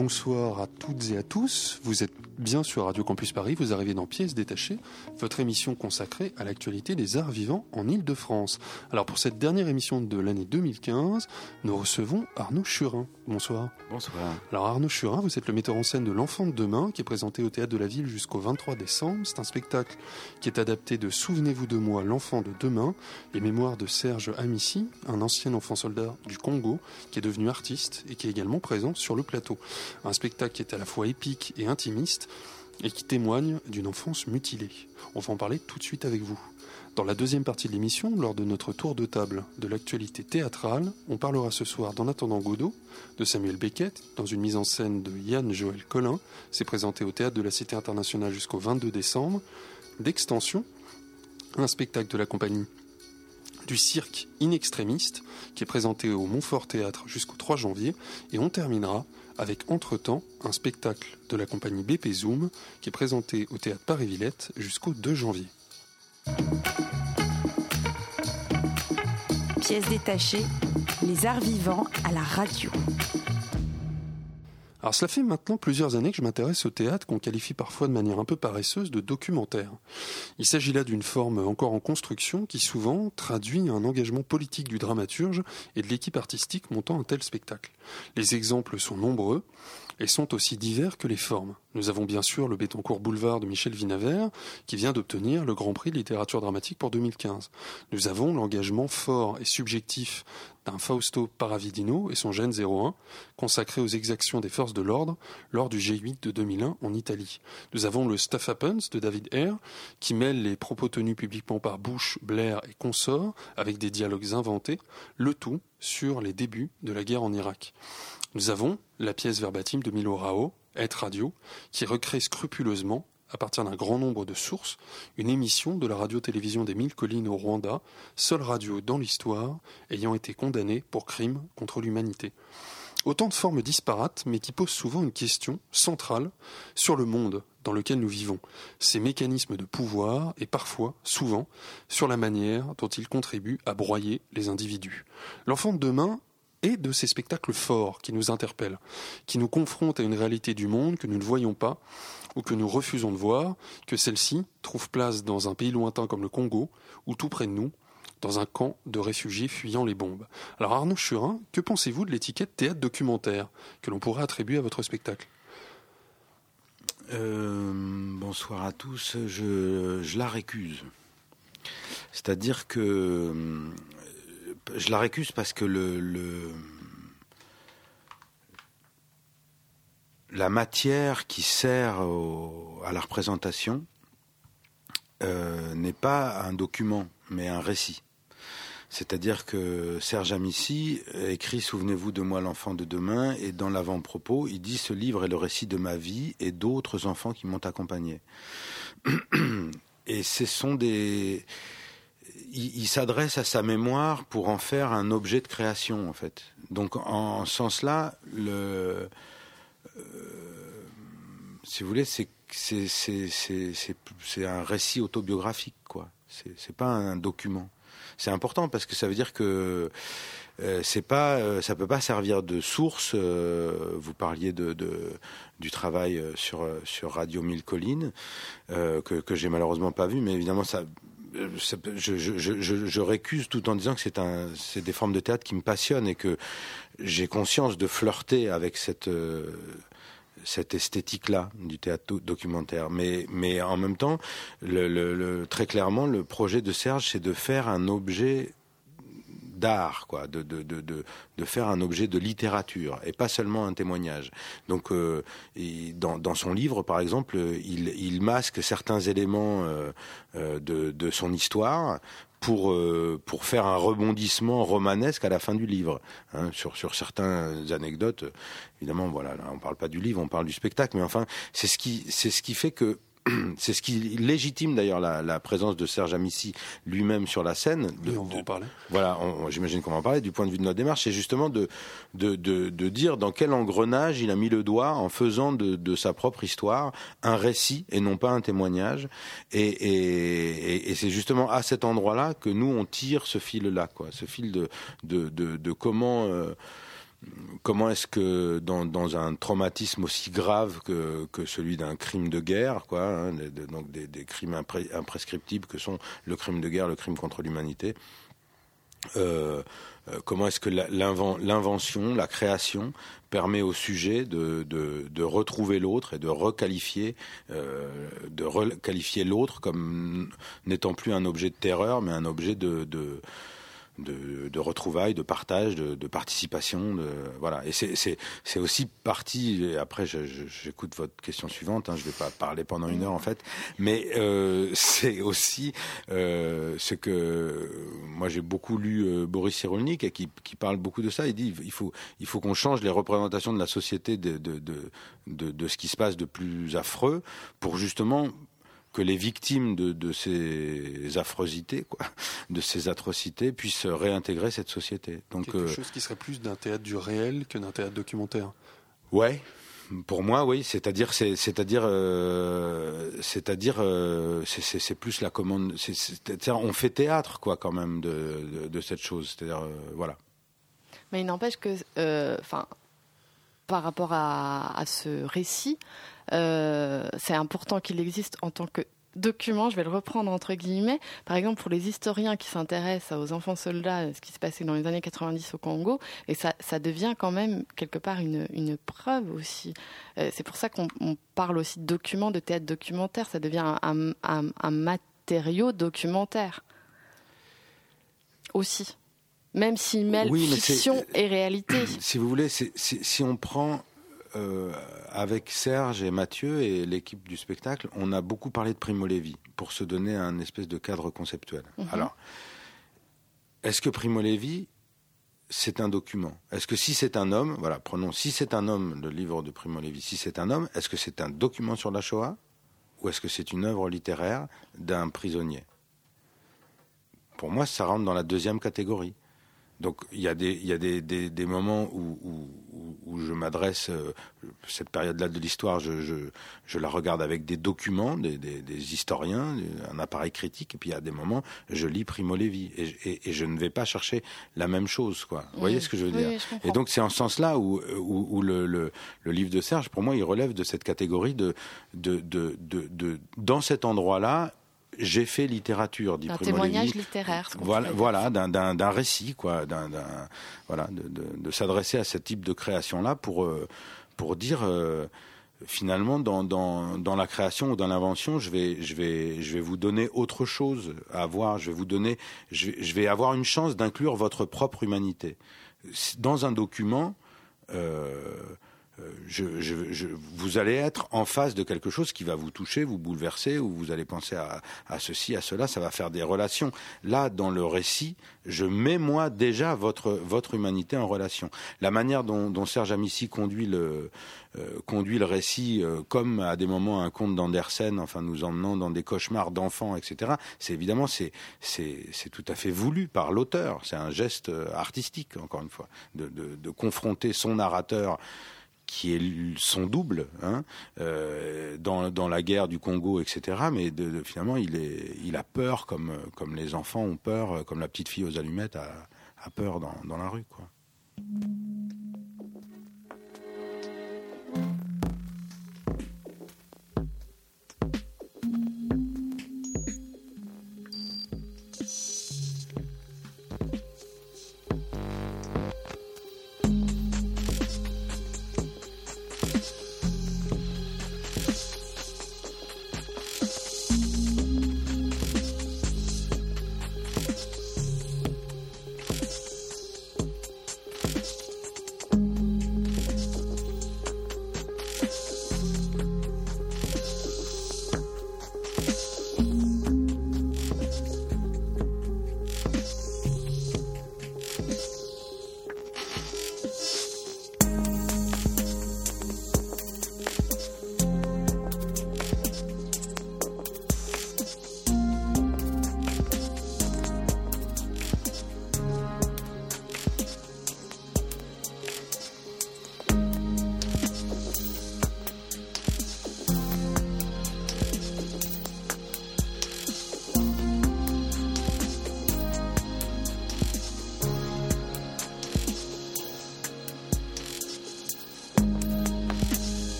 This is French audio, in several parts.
Bonsoir à toutes et à tous. Vous êtes bien sur Radio Campus Paris. Vous arrivez dans Pièces détachées, votre émission consacrée à l'actualité des arts vivants en Ile-de-France. Alors pour cette dernière émission de l'année 2015, nous recevons Arnaud Churin. Bonsoir. Bonsoir. Alors Arnaud Churin, vous êtes le metteur en scène de L'Enfant de demain qui est présenté au Théâtre de la Ville jusqu'au 23 décembre. C'est un spectacle qui est adapté de Souvenez-vous de moi, l'enfant de demain, les mémoires de Serge Amici, un ancien enfant soldat du Congo qui est devenu artiste et qui est également présent sur le plateau. Un spectacle qui est à la fois épique et intimiste et qui témoigne d'une enfance mutilée. On va en parler tout de suite avec vous. Dans la deuxième partie de l'émission, lors de notre tour de table de l'actualité théâtrale, on parlera ce soir d'En attendant Godot, de Samuel Beckett, dans une mise en scène de Yann Joël Collin, c'est présenté au théâtre de la Cité internationale jusqu'au 22 décembre, d'Extension, un spectacle de la compagnie du cirque inextrémiste qui est présenté au Montfort Théâtre jusqu'au 3 janvier et on terminera avec Entre-temps, un spectacle de la compagnie BP Zoom qui est présenté au théâtre Paris-Villette jusqu'au 2 janvier. Pièces détachées, les arts vivants à la radio. Cela fait maintenant plusieurs années que je m'intéresse au théâtre qu'on qualifie parfois de manière un peu paresseuse de documentaire. Il s'agit là d'une forme encore en construction qui souvent traduit un engagement politique du dramaturge et de l'équipe artistique montant un tel spectacle. Les exemples sont nombreux et sont aussi divers que les formes. Nous avons bien sûr le Bétoncourt Boulevard de Michel Vinavert, qui vient d'obtenir le Grand Prix de littérature dramatique pour 2015. Nous avons l'engagement fort et subjectif Fausto Paravidino et son Gène 01, consacré aux exactions des forces de l'ordre lors du G8 de 2001 en Italie. Nous avons le Stuff Happens de David Hare, qui mêle les propos tenus publiquement par Bush, Blair et consorts avec des dialogues inventés, le tout sur les débuts de la guerre en Irak. Nous avons la pièce verbatim de Milo Rao, Être Radio, qui recrée scrupuleusement, à partir d'un grand nombre de sources, une émission de la radio-télévision des Mille Collines au Rwanda, seule radio dans l'histoire ayant été condamnée pour crime contre l'humanité. Autant de formes disparates, mais qui posent souvent une question centrale sur le monde dans lequel nous vivons, ses mécanismes de pouvoir et parfois, souvent, sur la manière dont ils contribuent à broyer les individus. L'enfant de demain et de ces spectacles forts qui nous interpellent, qui nous confrontent à une réalité du monde que nous ne voyons pas ou que nous refusons de voir, que celle-ci trouve place dans un pays lointain comme le Congo ou tout près de nous, dans un camp de réfugiés fuyant les bombes. Alors Arnaud Churin, que pensez-vous de l'étiquette théâtre documentaire que l'on pourrait attribuer à votre spectacle? Euh, Bonsoir à tous, je, je la récuse. C'est-à-dire que je la récuse parce que le, la matière qui sert à la représentation euh, n'est pas un document, mais un récit. C'est-à-dire que Serge Amici écrit Souvenez-vous de moi l'enfant de demain et dans l'avant-propos, il dit ce livre est le récit de ma vie et d'autres enfants qui m'ont accompagné. Et ce sont des il, s'adresse à sa mémoire pour en faire un objet de création, en fait. Donc, en, ce sens-là, le, si vous voulez, c'est un récit autobiographique, quoi. C'est pas un document. C'est important parce que ça veut dire que euh, c'est pas, euh, ça peut pas servir de source. Euh, vous parliez du travail sur sur Radio Mille Collines que que j'ai malheureusement pas vu, mais évidemment ça je, je, récuse tout en disant que c'est des formes de théâtre qui me passionnent et que j'ai conscience de flirter avec cette euh, esthétique-là du théâtre documentaire. Mais, en même temps, très clairement, le projet de Serge, c'est de faire un objet d'art, quoi, de, de, de, de, faire un objet de littérature et pas seulement un témoignage. Donc, euh, dans, dans son livre, par exemple, il, il masque certains éléments euh, euh, de, son histoire pour pour faire un rebondissement romanesque à la fin du livre hein, sur sur certaines anecdotes. Évidemment, voilà, là, on parle pas du livre, on parle du spectacle, mais enfin, c'est ce qui c'est ce qui fait que c'est ce qui légitime d'ailleurs la, la, présence de Serge Amici lui-même sur la scène. De, on va en parler. Voilà, j'imagine qu'on va en parler du point de vue de notre démarche, c'est justement de, de, de, de, dire dans quel engrenage il a mis le doigt en faisant de, de sa propre histoire un récit et non pas un témoignage. Et, et, et c'est justement à cet endroit-là que nous on tire ce fil-là, quoi, ce fil de, de, de, de comment. Euh, comment est-ce que dans, un traumatisme aussi grave que, celui d'un crime de guerre, quoi, hein, donc des, crimes imprescriptibles que sont le crime de guerre, le crime contre l'humanité, euh, euh comment est-ce que l'invention, la création permet au sujet de, retrouver l'autre et de requalifier, euh, l'autre comme n'étant plus un objet de terreur, mais un objet de de, de, retrouvailles, de partage, de, de participation, de, voilà. Et c'est aussi partie. Après, j'écoute votre question suivante. Hein, je vais pas parler pendant une heure en fait, mais euh, c'est aussi euh, ce que moi j'ai beaucoup lu euh, Boris Cyrulnik qui, qui, parle beaucoup de ça. Il dit il faut il faut qu'on change les représentations de la société de, de, de, de ce qui se passe de plus affreux pour justement que les victimes de, de, ces affrosités, quoi, de ces atrocités, puissent réintégrer cette société. Donc quelque euh, chose qui serait plus d'un théâtre du réel que d'un théâtre documentaire. Ouais. Pour moi, oui, c'est-à-dire, c'est-à-dire, euh, c'est-à-dire, euh, c'est plus la commande. C'est-à-dire, on fait théâtre, quoi, quand même, de, de, de cette chose. C'est-à-dire, euh, voilà. Mais il n'empêche que, euh, enfin, par rapport à, à ce récit, euh, c'est important qu'il existe en tant que document, je vais le reprendre entre guillemets. Par exemple, pour les historiens qui s'intéressent aux enfants soldats, ce qui se passait dans les années 90 au Congo, et ça, ça devient quand même quelque part une, une preuve aussi. Euh, c'est pour ça qu'on parle aussi de documents, de théâtre documentaire. Ça devient un, un, un matériau documentaire aussi. Même s'il mêle fiction et réalité. Si vous voulez, si on prend euh, avec Serge et Mathieu et l'équipe du spectacle, on a beaucoup parlé de Primo Levi pour se donner un espèce de cadre conceptuel. Mhm. Alors, est-ce que Primo Levi, c'est un document? Est-ce que si c'est un homme, voilà, prenons, si c'est un homme, le livre de Primo Levi, si c'est un homme, est-ce que c'est un document sur la Shoah? Ou est-ce que c'est une œuvre littéraire d'un prisonnier? Pour moi, ça rentre dans la deuxième catégorie. Donc il y a des, il y a des, des, des moments où, où, où je m'adresse, euh, cette période-là de l'histoire, je, je, je, la regarde avec des documents, des, des, des, historiens, un appareil critique, et puis il y a des moments, je lis Primo Levi, et, et, et je ne vais pas chercher la même chose. Quoi. Vous voyez ce que je veux dire Et donc c'est en ce sens-là où, où, où le, le, le, livre de Serge, pour moi, il relève de cette catégorie de, de, de, de, de dans cet endroit-là, j'ai fait littérature, dit Un témoignage littéraire. Voilà, voilà d'un récit, quoi, d'un, voilà, de, de, de s'adresser à ce type de création-là pour euh, pour dire euh, finalement dans, dans, dans la création ou dans l'invention, je vais je vais je vais vous donner autre chose à voir. Je vais vous donner, je vais, je vais avoir une chance d'inclure votre propre humanité dans un document. Euh, je, vous allez être en face de quelque chose qui va vous toucher, vous bouleverser, ou vous allez penser à, ceci, à cela, ça va faire des relations. Là, dans le récit, je mets moi déjà votre, votre humanité en relation. La manière dont, Serge Amici conduit le, euh, conduit le récit euh, comme à des moments un conte d'Andersen, enfin nous emmenant dans des cauchemars d'enfants, etc. C'est évidemment c'est tout à fait voulu par l'auteur. C'est un geste euh, artistique encore une fois de, de confronter son narrateur qui est son double hein, euh, dans, dans la guerre du Congo, etc. Mais finalement, il, est, il a peur comme, comme les enfants ont peur, comme la petite fille aux allumettes a, a peur dans, dans la rue. Quoi.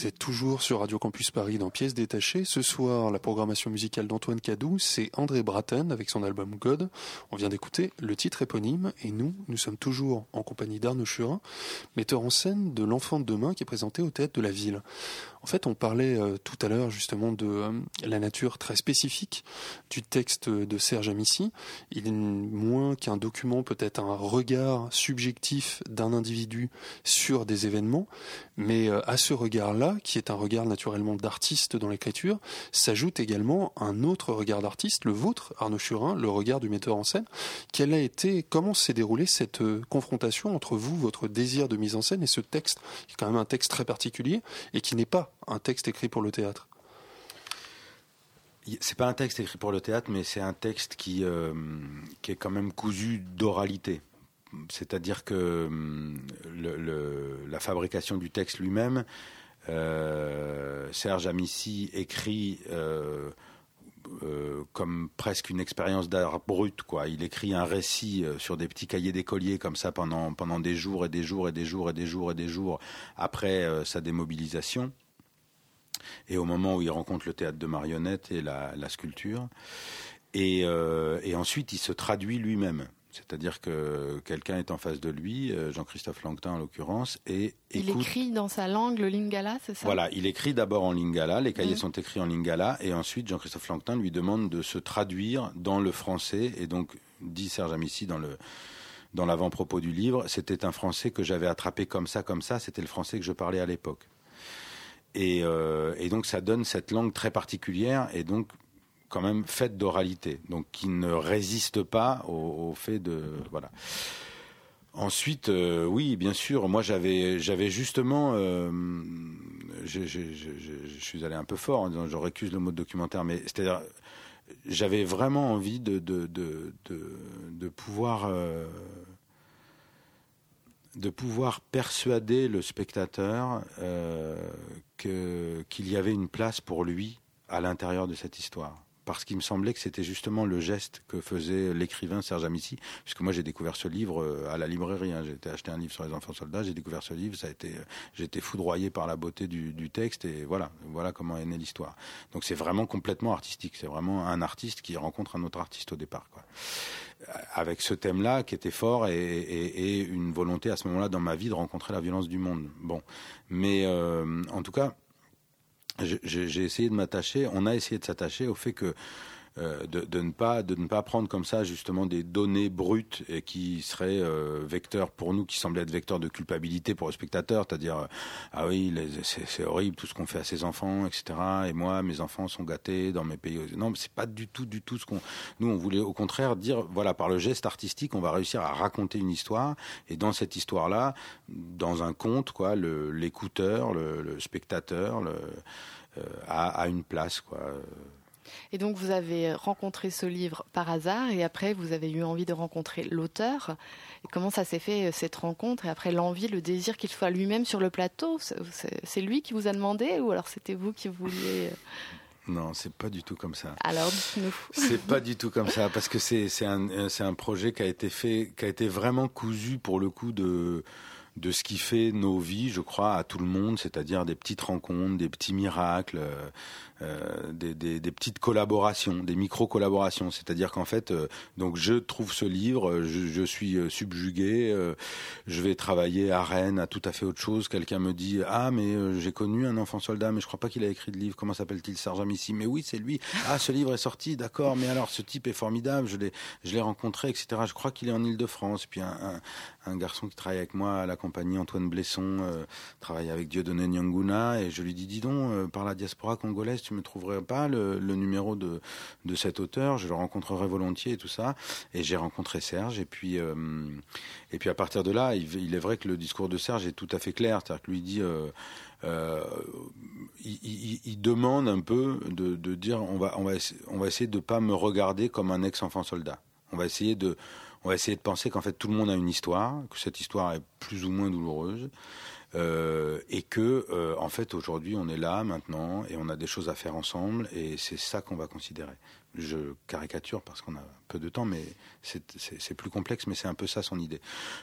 Vous êtes toujours sur Radio Campus Paris dans Pièces détachées. Ce soir, la programmation musicale d'Antoine Cadou, c'est André Bratten avec son album God. On vient d'écouter le titre éponyme et nous, nous sommes toujours en compagnie d'Arnaud Churin, metteur en scène de L'Enfant de demain qui est présenté au Théâtre de la Ville. En fait, on parlait euh, tout à l'heure justement de euh, la nature très spécifique du texte de Serge Amici. Il est moins qu'un document, peut-être un regard subjectif d'un individu sur des événements, mais euh, à ce regard-là, qui est un regard naturellement d'artiste dans l'écriture, s'ajoute également un autre regard d'artiste, le vôtre, Arnaud Churin, le regard du metteur en scène. Quelle a été, comment s'est déroulée cette confrontation entre vous, votre désir de mise en scène et ce texte, qui est quand même un texte très particulier et qui n'est pas un texte écrit pour le théâtre? C'est pas un texte écrit pour le théâtre, mais c'est un texte qui, euh, qui est quand même cousu d'oralité. C'est-à-dire que le, la fabrication du texte lui-même, euh, Serge Amici écrit euh, comme presque une expérience d'art brut. Quoi. Il écrit un récit sur des petits cahiers d'écolier comme ça pendant, des jours et des jours et des jours et des jours et des jours après sa démobilisation et au moment où il rencontre le théâtre de marionnettes et la, sculpture. Euh, et, ensuite, il se traduit lui-même. C'est-à-dire que quelqu'un est en face de lui, euh, Jean-Christophe Langtin en l'occurrence, et il écrit dans sa langue le lingala, c'est ça? Voilà, il écrit d'abord en lingala, les cahiers sont écrits en lingala, et ensuite Jean-Christophe Langtin lui demande de se traduire dans le français, et donc dit Serge Amici dans le dans l'avant-propos du livre, c'était un français que j'avais attrapé comme ça, comme ça, c'était le français que je parlais à l'époque. Euh, et, donc ça donne cette langue très particulière et donc quand même faite d'oralité, donc qui ne résiste pas au, fait de voilà. Ensuite, euh, oui, bien sûr, moi j'avais j'avais justement, euh, je, suis allé un peu fort, en je récuse le mot de documentaire, mais c'est-à-dire j'avais vraiment envie de de, de, de pouvoir de pouvoir persuader le spectateur euh, qu'il y avait une place pour lui à l'intérieur de cette histoire parce qu'il me semblait que c'était justement le geste que faisait l'écrivain Serge Amici, puisque moi j'ai découvert ce livre euh, à la librairie. Hein. J'ai été acheter un livre sur les enfants soldats, j'ai découvert ce livre, ça a été, euh, été foudroyé par la beauté du, texte et voilà, voilà comment est née l'histoire. Donc c'est vraiment complètement artistique, c'est vraiment un artiste qui rencontre un autre artiste au départ, quoi. Avec ce thème-là qui était fort et, une volonté à ce moment-là dans ma vie de rencontrer la violence du monde. Bon, mais euh, en tout cas j'ai essayé de m'attacher, on a essayé de s'attacher au fait que euh, de, ne pas de ne pas prendre comme ça justement des données brutes et qui seraient euh, vecteurs pour nous qui semblent être vecteurs de culpabilité pour le spectateur c'est-à-dire euh, ah oui c'est horrible tout ce qu'on fait à ses enfants etc et moi mes enfants sont gâtés dans mes pays. Non c'est pas du tout du tout ce qu'on nous on voulait au contraire dire voilà par le geste artistique on va réussir à raconter une histoire et dans cette histoire là dans un conte quoi l'écouteur le, spectateur a, a une place quoi et donc vous avez rencontré ce livre par hasard et après vous avez eu envie de rencontrer l'auteur. comment ça s'est fait euh, cette rencontre et après l'envie, le désir qu'il soit lui-même sur le plateau? C'est lui qui vous a demandé ou alors c'était vous qui vouliez euh? Non, c'est pas du tout comme ça. Alors, dites-nous. C'est pas du tout comme ça, parce que c'est un, c'est un projet qui a été fait, qui a été vraiment cousu pour le coup de de ce qui fait nos vies, je crois, à tout le monde, c'est-à-dire des petites rencontres, des petits miracles, euh, euh, des, petites collaborations, des micro-collaborations. C'est-à-dire qu'en fait, euh, donc je trouve ce livre, je, je suis euh, subjugué, euh, je vais travailler à Rennes, à tout à fait autre chose. Quelqu'un me dit ah mais j'ai connu un enfant soldat, mais je crois pas qu'il a écrit de livre. Comment s'appelle-t-il? Serge Amici Mais oui, c'est lui. Ah ce livre est sorti, d'accord. Mais alors ce type est formidable. Je l'ai je l'ai rencontré, etc. Je crois qu'il est en Île-de-France. Puis un, un, garçon qui travaille avec moi à la compagnie, Antoine Blesson, travaille avec Dieudonné Nyanguna, et je lui dis dis donc par la diaspora congolaise je me trouverai pas le, numéro de, de cet auteur, je le rencontrerai volontiers et tout ça. Et j'ai rencontré Serge. Et puis, euh, et puis à partir de là, il, est vrai que le discours de Serge est tout à fait clair. C'est-à-dire que lui dit, euh, euh, il, demande un peu de, dire, on va, on va, on va essayer de pas me regarder comme un ex-enfant soldat. On va essayer de, on va essayer de penser qu'en fait tout le monde a une histoire, que cette histoire est plus ou moins douloureuse. Euh, et que euh, en fait aujourd'hui on est là maintenant et on a des choses à faire ensemble et c'est ça qu'on va considérer. Je caricature parce qu'on a peu de temps, mais c'est plus complexe, mais c'est un peu ça son idée.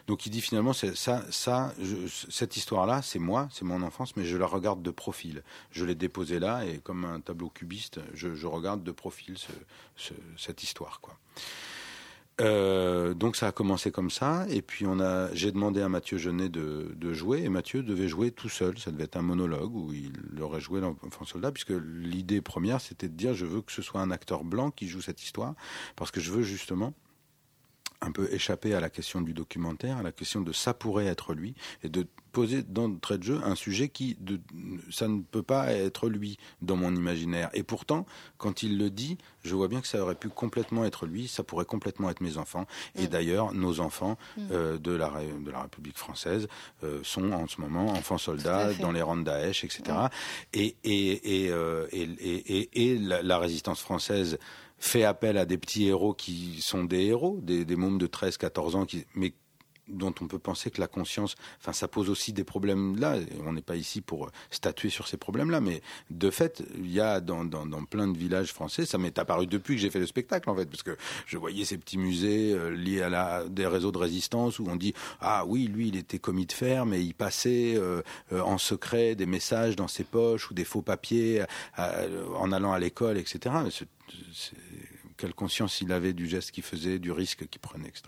Donc il dit finalement ça, ça, je, cette histoire-là, c'est moi, c'est mon enfance, mais je la regarde de profil. Je l'ai déposée là et comme un tableau cubiste, je, je regarde de profil ce, ce, cette histoire, quoi. Euh, donc ça a commencé comme ça, et puis on a, j'ai demandé à Mathieu Genet de, de, jouer, et Mathieu devait jouer tout seul. Ça devait être un monologue où il aurait joué l'enfant soldat, puisque l'idée première c'était de dire je veux que ce soit un acteur blanc qui joue cette histoire, parce que je veux justement un peu échapper à la question du documentaire, à la question de ça pourrait être lui, et de poser d'entrée de jeu un sujet qui, de, ça ne peut pas être lui dans mon imaginaire. Et pourtant, quand il le dit, je vois bien que ça aurait pu complètement être lui, ça pourrait complètement être mes enfants. Et mmh. d'ailleurs, nos enfants mmh. euh, de, la, de la République française euh, sont en ce moment enfants soldats dans les rangs de Daesh, etc. Mmh. Et, et, et, euh, et, et, et, la, la résistance française fait appel à des petits héros qui sont des héros, des, des mômes de 13, 14 ans, mais dont on peut penser que la conscience, enfin, ça pose aussi des problèmes là. On n'est pas ici pour statuer sur ces problèmes-là, mais de fait, il y a dans, plein de villages français, ça m'est apparu depuis que j'ai fait le spectacle en fait, parce que je voyais ces petits musées euh, liés à la, des réseaux de résistance où on dit ah oui, lui, il était commis de fer, mais il passait euh, euh, en secret des messages dans ses poches ou des faux papiers euh, en allant à l'école, etc. C est, c est, quelle conscience il avait du geste qu'il faisait, du risque qu'il prenait, etc.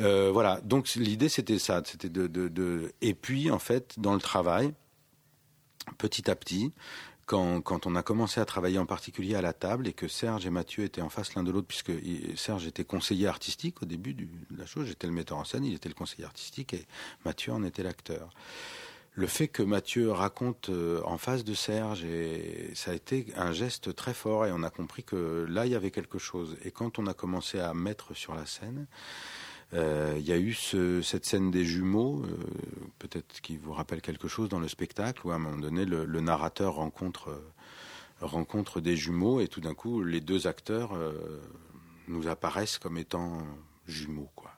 Euh, voilà, donc l'idée c'était ça, c'était de, Et puis en fait, dans le travail, petit à petit, quand, quand, on a commencé à travailler en particulier à la table et que Serge et Mathieu étaient en face l'un de l'autre, puisque Serge était conseiller artistique au début de la chose, j'étais le metteur en scène, il était le conseiller artistique et Mathieu en était l'acteur. Le fait que Mathieu raconte euh, en face de Serge, et ça a été un geste très fort et on a compris que là il y avait quelque chose. Et quand on a commencé à mettre sur la scène, il euh, y a eu ce, cette scène des jumeaux, euh, peut-être qui vous rappelle quelque chose dans le spectacle, où à un moment donné, le, le narrateur rencontre, rencontre des jumeaux, et tout d'un coup, les deux acteurs nous apparaissent comme étant jumeaux. Quoi.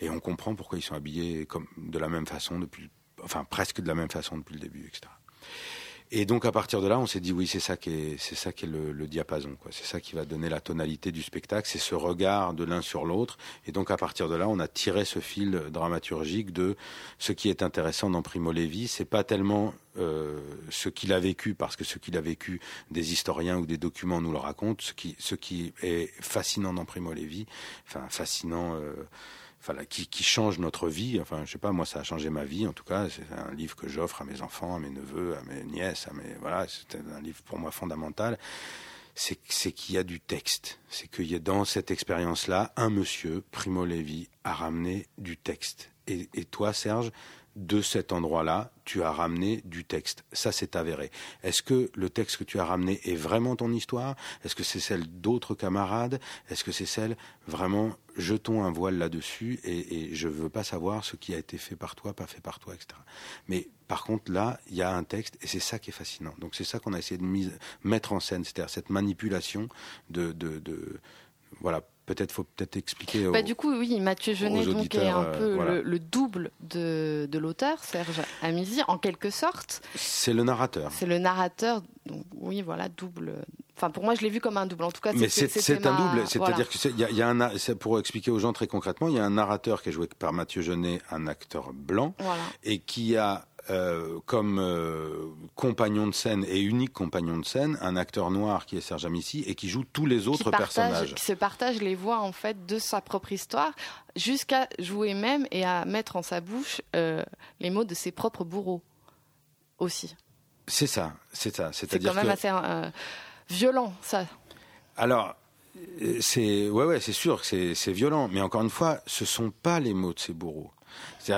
Et on comprend pourquoi ils sont habillés comme, de la même façon, depuis, enfin presque de la même façon depuis le début, etc. Et donc à partir de là, on s'est dit oui, c'est ça qui est, c'est ça qui est le, diapason. C'est ça qui va donner la tonalité du spectacle, c'est ce regard de l'un sur l'autre. Et donc à partir de là, on a tiré ce fil dramaturgique de ce qui est intéressant dans Primo Levi. C'est pas tellement euh, ce qu'il a vécu, parce que ce qu'il a vécu, des historiens ou des documents nous le racontent. Ce qui, ce qui est fascinant dans Primo Levi, enfin fascinant. Euh, qui, change notre vie. Enfin, je sais pas, moi, ça a changé ma vie. En tout cas, c'est un livre que j'offre à mes enfants, à mes neveux, à mes nièces, à mes voilà. C'est un livre pour moi fondamental. C'est qu'il y a du texte. C'est qu'il y a dans cette expérience-là, un monsieur, Primo Levi, a ramené du texte. Et toi, Serge, de cet endroit-là, tu as ramené du texte. Ça, c'est avéré. Est-ce que le texte que tu as ramené est vraiment ton histoire? Est-ce que c'est celle d'autres camarades? Est-ce que c'est celle vraiment jetons un voile là-dessus et, et je veux pas savoir ce qui a été fait par toi, pas fait par toi, etc. Mais par contre, là, il y a un texte et c'est ça qui est fascinant. Donc c'est ça qu'on a essayé de mettre en scène, c'est-à-dire cette manipulation de, de voilà peut-être faut peut-être expliquer. Bah, du coup, oui, Mathieu Genet aux donc, est un peu euh, voilà. le, le double de, de l'auteur, Serge Amizi, en quelque sorte. C'est le narrateur. C'est le narrateur, donc oui, voilà, double. Enfin, pour moi, je l'ai vu comme un double. En tout cas, Mais c'est un ma- double, c'est-à-dire voilà. que y a, y a un, pour expliquer aux gens très concrètement, il y a un narrateur qui est joué par Mathieu Genet, un acteur blanc, Voilà. et qui a euh, comme euh, compagnon de scène et unique compagnon de scène un acteur noir qui est Serge Amici et qui joue tous les qui, autres partage, personnages. qui se partage les voix en fait de sa propre histoire, jusqu'à jouer même et à mettre en sa bouche euh, les mots de ses propres bourreaux aussi. C'est ça, c'est ça. C'est C'est-à-dire quand même que assez violent, ça. Alors, c'est ouais, ouais, c'est sûr que c'est- c'est violent, mais encore une fois, ce sont pas les mots de ces bourreaux.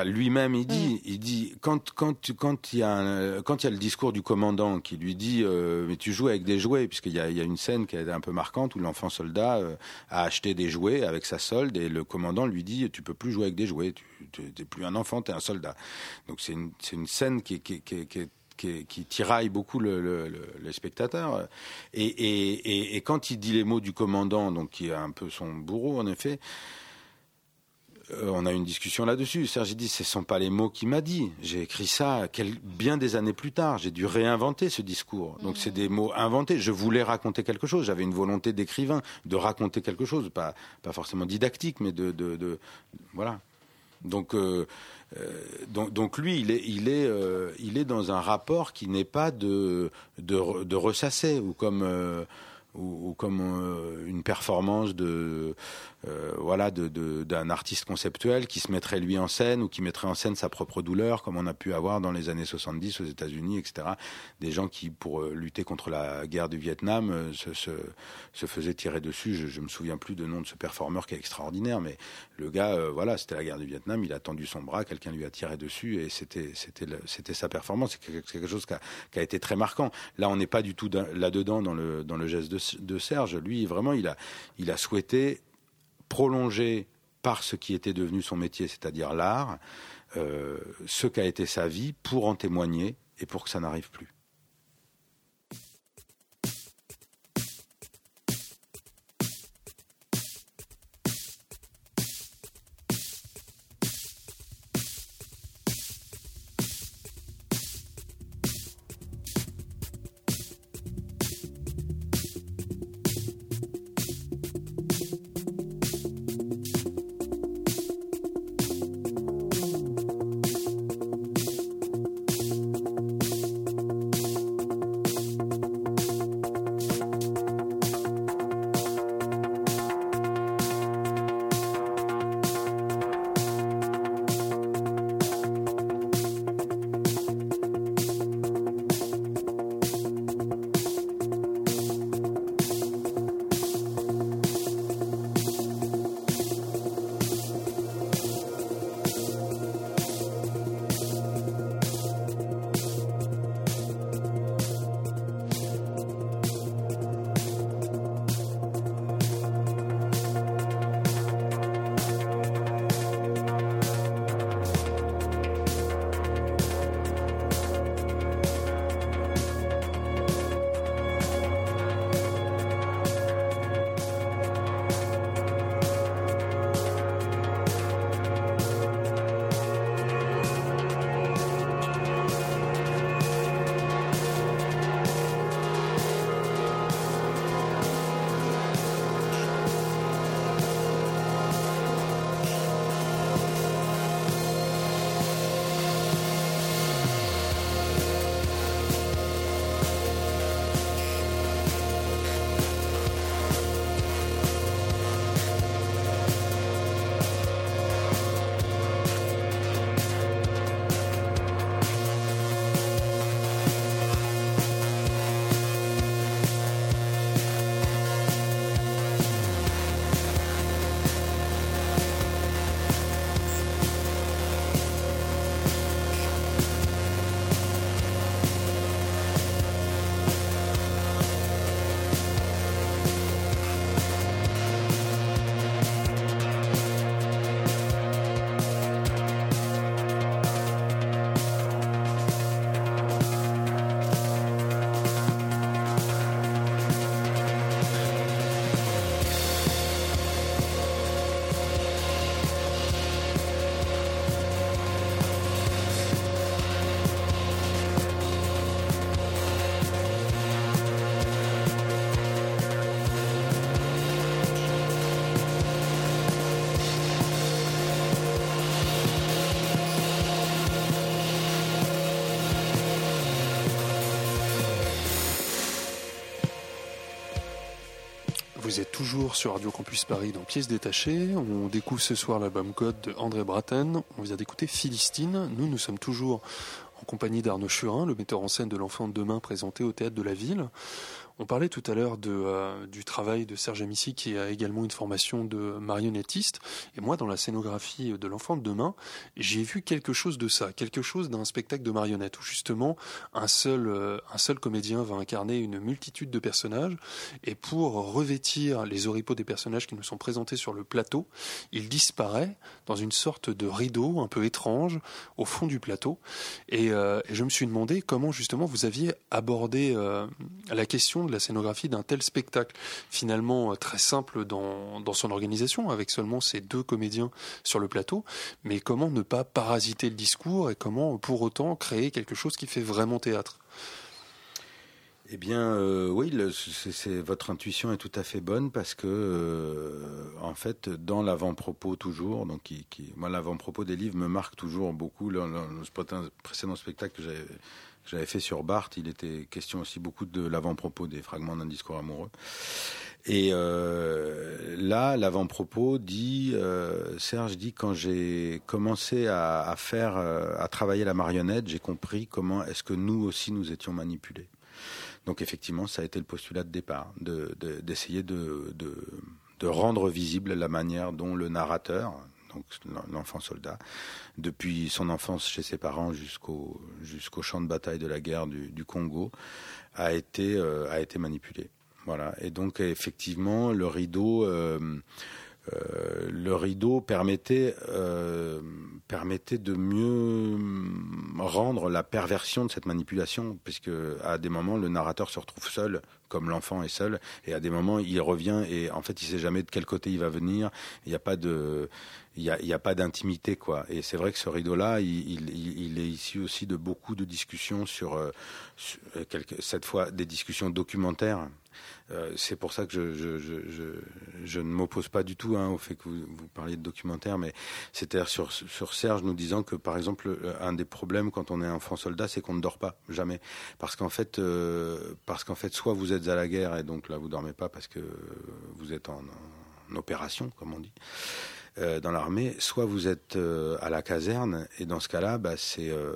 Lui-même, il dit, il dit quand quand quand il y a un- quand il y a le discours du commandant qui lui dit euh, mais tu joues avec des jouets puisqu'il y a, il y a une scène qui est un peu marquante où l'enfant soldat euh, a acheté des jouets avec sa solde et le commandant lui dit tu peux plus jouer avec des jouets, tu n'es plus un enfant, tu es un soldat. Donc c'est une c'est une scène qui qui qui qui qui, qui tiraille beaucoup le, le, le- le spectateur. Et, et, et, et quand il dit les mots du commandant, donc qui est un peu son bourreau en effet, euh, on a eu une discussion là-dessus. Serge dit, ce sont pas les mots qu'il m'a dit. J'ai écrit ça quel- bien des années plus tard. J'ai dû réinventer ce discours. Donc c'est des mots inventés. Je voulais raconter quelque chose. J'avais une volonté d'écrivain de raconter quelque chose, pas pas forcément didactique, mais de, de, de- voilà. Donc, euh, euh, donc, donc lui, il est, il est, il est dans un rapport qui n'est pas de, de, de ressasser ou comme, ou, comme euh, une performance de, euh, voilà, d'un artiste conceptuel qui se mettrait lui en scène ou qui mettrait en scène sa propre douleur, comme on a pu avoir dans les années 70 aux États-Unis, etc. Des gens qui, pour euh, lutter contre la guerre du Vietnam, se, faisaient tirer dessus. Je, je me souviens plus de nom de ce performeur qui est extraordinaire, mais le gars, voilà, c'était la guerre du Vietnam, il a tendu son bras, quelqu'un lui a tiré dessus et c'était c'était c'était sa performance. C'est quelque, chose qui a, été très marquant. Là, on n'est pas du tout dans- là-dedans dans le dans le geste de, de Serge. Lui, vraiment, il a souhaité prolonger par ce qui était devenu son métier, c'est-à-dire l'art, euh, ce qu'a été sa vie pour en témoigner et pour que ça n'arrive plus. Toujours sur Radio Campus Paris dans Pièces détachées. On découvre ce soir l'album Code de André Braten. On vient d'écouter Philistine. Nous, nous sommes toujours en compagnie d'Arnaud Churin, le metteur en scène de l'enfant de demain présenté au théâtre de la ville. On parlait tout à l'heure euh, du travail de Serge Amici qui a également une formation de marionnettiste. Et moi, dans la scénographie de l'enfant de demain, j'ai vu quelque chose de ça, quelque chose d'un spectacle de marionnettes où justement un seul, euh, un seul comédien va incarner une multitude de personnages. Et pour revêtir les oripeaux des personnages qui nous sont présentés sur le plateau, il disparaît dans une sorte de rideau un peu étrange au fond du plateau. Et, euh, et je me suis demandé comment justement vous aviez abordé la question de la scénographie d'un tel spectacle, finalement euh, très simple dans, dans son organisation, avec seulement ces deux comédiens sur le plateau, mais comment ne pas parasiter le discours et comment pour autant créer quelque chose qui fait vraiment théâtre? Eh bien, euh, oui, c'est, votre intuition est tout à fait bonne parce que, euh, en fait, dans l'avant-propos toujours, donc qui, moi l'avant-propos des livres me marque toujours beaucoup. Dans le précédent spectacle que j'avais j'avais fait sur Barthes, il était question aussi beaucoup de l'avant-propos des fragments d'un discours amoureux. Et euh, là, l'avant-propos dit, euh, Serge dit, quand j'ai commencé à, faire, euh, à travailler la marionnette, j'ai compris comment est-ce que nous aussi nous étions manipulés. Donc effectivement, ça a été le postulat de départ, d'essayer de, rendre visible la manière dont le narrateur, donc l'enfant soldat, depuis son enfance chez ses parents jusqu'au champ de bataille de la guerre du, Congo, a été euh, a été manipulé. Voilà. Et donc effectivement, le rideau. Euh, euh, le rideau permettait, permettait de mieux rendre la perversion de cette manipulation, puisque à des moments le narrateur se retrouve seul, comme l'enfant est seul, et à des moments il revient et en fait il sait jamais de quel côté il va venir. Il n'y a pas de, il n'y a, pas d'intimité, quoi. Et c'est vrai que ce rideau-là, il, il, est issu aussi de beaucoup de discussions sur, euh, euh, cette fois, des discussions documentaires. Euh, c'est pour ça que je, ne m'oppose pas du tout hein, au fait que vous, parliez de documentaire, mais c'est-à-dire sur, Serge nous disant que, par exemple, un des problèmes quand on est enfant soldat, c'est qu'on ne dort pas, jamais. Parce qu'en fait, euh, parce qu'en fait, soit vous êtes à la guerre et donc là vous dormez pas parce que vous êtes en opération, comme on dit. Euh, dans l'armée, soit vous êtes euh, à la caserne, et dans ce cas-là, bah, c'est euh,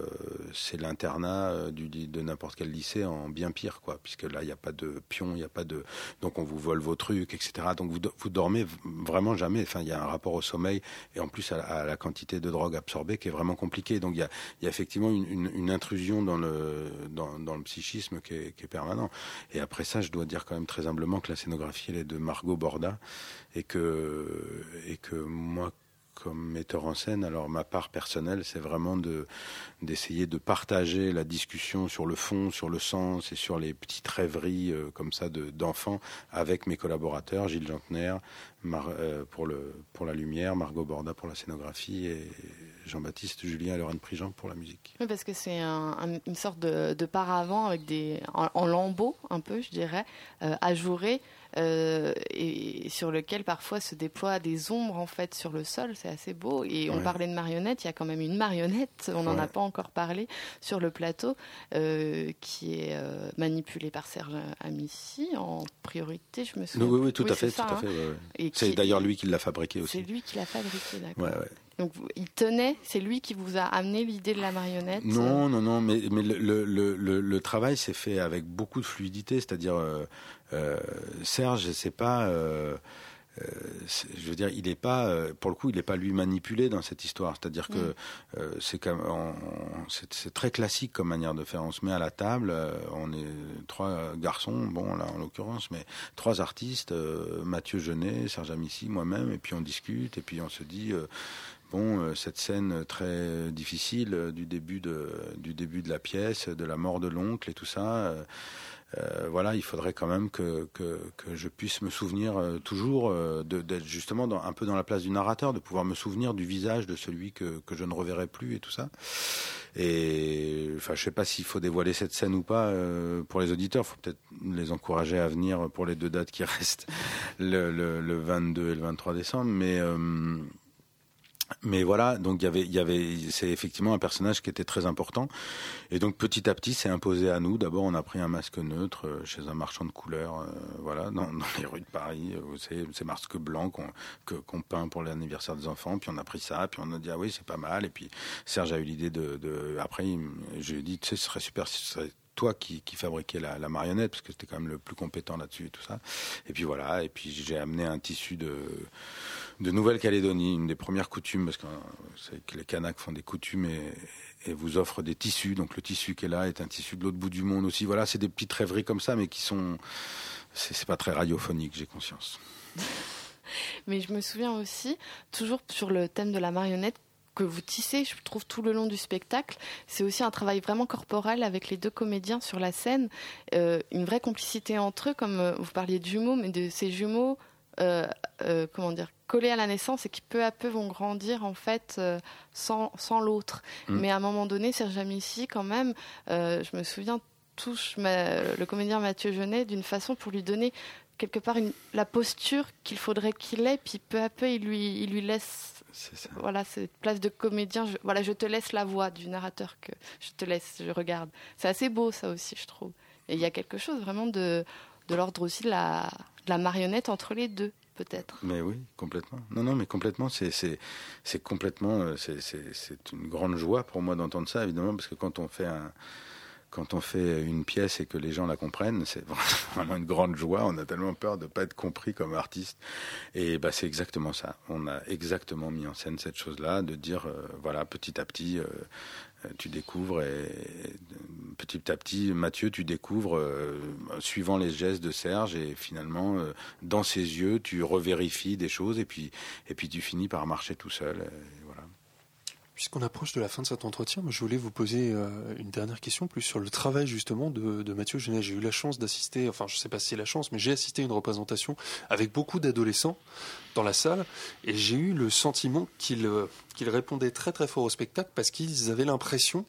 c'est l'internat de n'importe quel lycée en bien pire, quoi, puisque là, il n'y a pas de pion, il n'y a pas de... Donc on vous vole vos trucs, etc. Donc vous, vous dormez vraiment jamais. Enfin, il y a un rapport au sommeil, et en plus à, la quantité de drogue absorbée qui est vraiment compliqué. Donc il y a, effectivement une, intrusion dans le, psychisme qui est, qui permanent. Et après ça, je dois dire quand même très humblement que la scénographie, elle est de Margot Borda, et que, et que moi, comme metteur en scène, alors ma part personnelle, c'est vraiment de d'essayer de partager la discussion sur le fond, sur le sens et sur les petites rêveries euh, comme ça d'enfants avec mes collaborateurs, Gilles Jantner euh, pour le pour la lumière, Margot Borda pour la scénographie et Jean-Baptiste Julien et Lorraine Prigent pour la musique. Oui, parce que c'est un, une sorte de, de paravent avec des en, lambeaux un peu, je dirais, euh, ajouré euh, et sur lequel parfois se déploient des ombres en fait sur le sol. C'est assez beau. Et on parlait de marionnettes, il y a quand même une marionnette, on n'en a pas encore parlé, sur le plateau, euh, qui est manipulée par Serge Amici en priorité, je me souviens. Oui, oui, tout à fait. tout à fait hein. C'est d'ailleurs lui qui l'a fabriqué aussi. C'est lui qui l'a fabriqué, d'accord. Donc il tenait, c'est lui qui vous a amené l'idée de la marionnette Non, non, non, mais, mais le, le, le, le travail s'est fait avec beaucoup de fluidité, c'est-à-dire euh, euh, Serge, c'est pas. Euh, euh, je veux dire, il n'est pas, euh, pour le coup, il n'est pas lui manipulé dans cette histoire. C'est-à-dire que mm. euh, c'est c'est très classique comme manière de faire. On se met à la table, on est trois garçons, bon là en l'occurrence, mais trois artistes, Mathieu Genet, Serge Amici, moi-même, et puis on discute, et puis on se dit. Bon, cette scène très difficile du début de du début de la pièce, de la mort de l'oncle et tout ça. Euh, voilà, il faudrait quand même que, que, je puisse me souvenir euh, toujours euh, d'être justement un peu dans la place du narrateur, de pouvoir me souvenir du visage de celui que, que je ne reverrai plus et tout ça. Et enfin, je sais pas s'il faut dévoiler cette scène ou pas pour les auditeurs. Il faut peut-être les encourager à venir pour les deux dates qui restent, le 22 et le 23 décembre. Mais Mais voilà, donc il y avait, il y avait, c'est effectivement un personnage qui était très important. Et donc petit à petit, c'est imposé à nous. D'abord, on a pris un masque neutre euh, chez un marchand de couleurs, euh, voilà, dans, les rues de Paris. Euh, c'est ces masques blancs qu'on qu'on peint pour l'anniversaire des enfants. Puis on a pris ça, puis on a dit ah oui, c'est pas mal. Et puis Serge a eu l'idée de, Après, je lui ai dit, tu sais, ce serait super, ce serait toi qui, qui fabriquais la, la, marionnette, parce que c'était quand même le plus compétent là-dessus et tout ça. Et puis voilà, et puis j'ai amené un tissu de, de Nouvelle-Calédonie, une des premières coutumes, parce que, que les Kanaks font des coutumes et, et, vous offrent des tissus. Donc le tissu qui est là est un tissu de l'autre bout du monde aussi. Voilà, c'est des petites rêveries comme ça, mais qui sont. C'est pas très radiophonique, j'ai conscience. mais je me souviens aussi, toujours sur le thème de la marionnette, que vous tissez, je trouve, tout le long du spectacle. C'est aussi un travail vraiment corporel avec les deux comédiens sur la scène, euh, une vraie complicité entre eux, comme euh, vous parliez de jumeaux, mais de ces jumeaux, euh, euh, comment dire, collés à la naissance et qui peu à peu vont grandir en fait euh, sans, sans l'autre. Mm. Mais à un moment donné, Serge Amici, quand même, je me souviens, touche ma, le comédien Mathieu Genet d'une façon pour lui donner quelque part une, la posture qu'il faudrait qu'il ait, puis peu à peu il lui, il lui laisse voilà cette place de comédien. Je, voilà, je te laisse la voix du narrateur que je te laisse, je regarde. C'est assez beau ça aussi, je trouve. Et il y a quelque chose vraiment de, de l'ordre aussi de la, de la marionnette entre les deux peut-être. Mais oui, complètement. Non, non, mais complètement. C'est, complètement. Euh, c'est, une grande joie pour moi d'entendre ça, évidemment, parce que quand on fait un, quand on fait une pièce et que les gens la comprennent, c'est vraiment une grande joie. On a tellement peur de ne pas être compris comme artiste. Et bah, c'est exactement ça. On a exactement mis en scène cette chose-là, de dire, euh, voilà, petit à petit, euh, tu découvres, et, petit à petit, Mathieu, tu découvres, euh, suivant les gestes de Serge, et finalement, euh, dans ses yeux, tu revérifies des choses, et puis, et puis tu finis par marcher tout seul. voilà. Puisqu'on approche de la fin de cet entretien, je voulais vous poser euh, une dernière question, plus sur le travail justement de, Mathieu Genet. J'ai eu la chance d'assister, enfin je ne sais pas si c'est la chance, mais j'ai assisté à une représentation avec beaucoup d'adolescents dans la salle, et j'ai eu le sentiment qu'ils euh, répondaient très très fort au spectacle parce qu'ils avaient l'impression,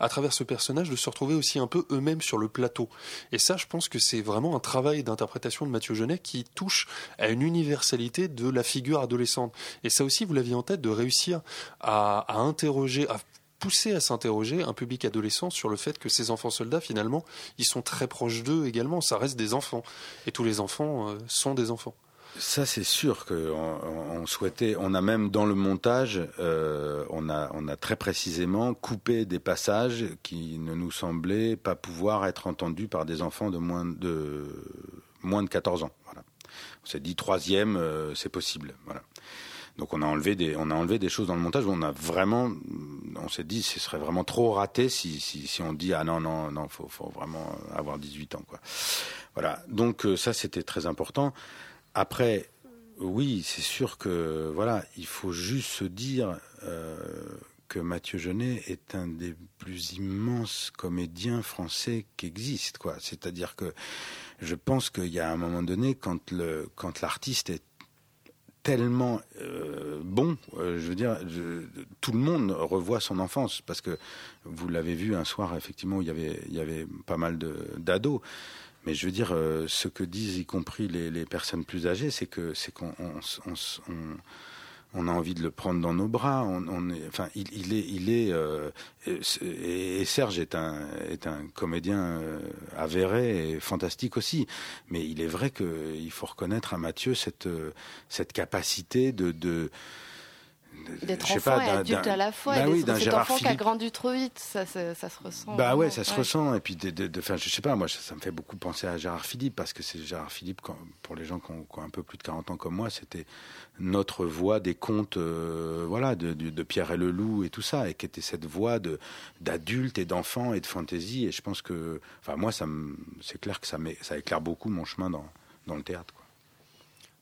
à travers ce personnage, de se retrouver aussi un peu eux-mêmes sur le plateau. Et ça, je pense que c'est vraiment un travail d'interprétation de Mathieu Genet qui touche à une universalité de la figure adolescente. Et ça aussi, vous l'aviez en tête, de réussir à, à interroger, à pousser à s'interroger un public adolescent sur le fait que ces enfants soldats, finalement, ils sont très proches d'eux également. Ça reste des enfants. Et tous les enfants euh, sont des enfants. Ça, c'est sûr qu'on on souhaitait. On a même dans le montage, euh, on, a, on a très précisément coupé des passages qui ne nous semblaient pas pouvoir être entendus par des enfants de moins de moins de 14 ans. Voilà. On s'est dit troisième, euh, c'est possible. Voilà. Donc on a enlevé des, on a enlevé des choses dans le montage. On a vraiment, on s'est dit, ce serait vraiment trop raté si, si, si on dit ah non non non, faut, faut vraiment avoir 18 ans quoi. Voilà. Donc euh, ça c'était très important. Après, oui, c'est sûr que voilà, il faut juste se dire euh, que Mathieu Genet est un des plus immenses comédiens français qui existent, quoi. C'est-à-dire que je pense qu'il y a un moment donné, quand le quand l'artiste est tellement euh, bon, euh, je veux dire, tout le monde revoit son enfance parce que vous l'avez vu un soir effectivement où il y avait il y avait pas mal de d'ados. Mais je veux dire, euh, ce que disent y compris les, les personnes plus âgées, c'est que c'est qu'on on, on, on, on, a envie de le prendre dans nos bras. On, est, enfin, il, il, est, il est, euh, et, Serge est un est un comédien euh, avéré et fantastique aussi. Mais il est vrai qu'il faut reconnaître à Mathieu cette cette capacité de, de D'être enfant pas, et adulte à la fois. Bah oui, cet Gérard enfant Philippe... qui a grandi trop vite, ça, ça, ça se ressent. Bah ouais, ça se ouais. ressent. Et puis, de, de, de, je sais pas, moi, ça, ça, me fait beaucoup penser à Gérard Philippe, parce que c'est Gérard Philippe, quand, pour les gens qui ont, qui ont, un peu plus de 40 ans comme moi, c'était notre voix des contes, euh, voilà, de, Pierre et le Loup et tout ça, et qui était cette voix d'adulte et d'enfant et de fantaisie. Et je pense que, enfin, moi, c'est clair que ça, ça éclaire beaucoup mon chemin dans, dans le théâtre. Quoi.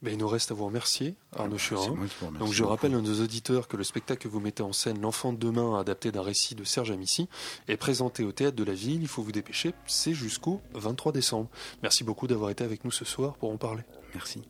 Ben, il nous reste à vous remercier, Arnaud Churin. Donc je rappelle à nos auditeurs que le spectacle que vous mettez en scène, L'enfant de demain, adapté d'un récit de Serge Amici, est présenté au théâtre de la ville. Il faut vous dépêcher, c'est jusqu'au 23 décembre. Merci beaucoup d'avoir été avec nous ce soir pour en parler. Merci.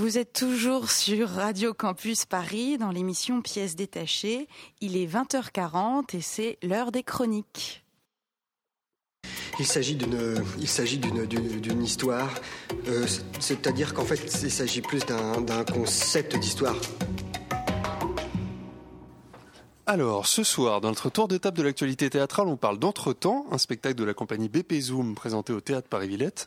Vous êtes toujours sur Radio Campus Paris dans l'émission Pièces détachées. Il est 20h40 et c'est l'heure des chroniques. Il s'agit d'une, il s'agit d'une, d'une, histoire, euh, c'est-à-dire qu'en fait, il s'agit plus d'un, d'un concept d'histoire. Alors, ce soir, dans notre tour de table de l'actualité théâtrale, on parle d'Entretemps, un spectacle de la compagnie BP Zoom présenté au théâtre Paris-Villette,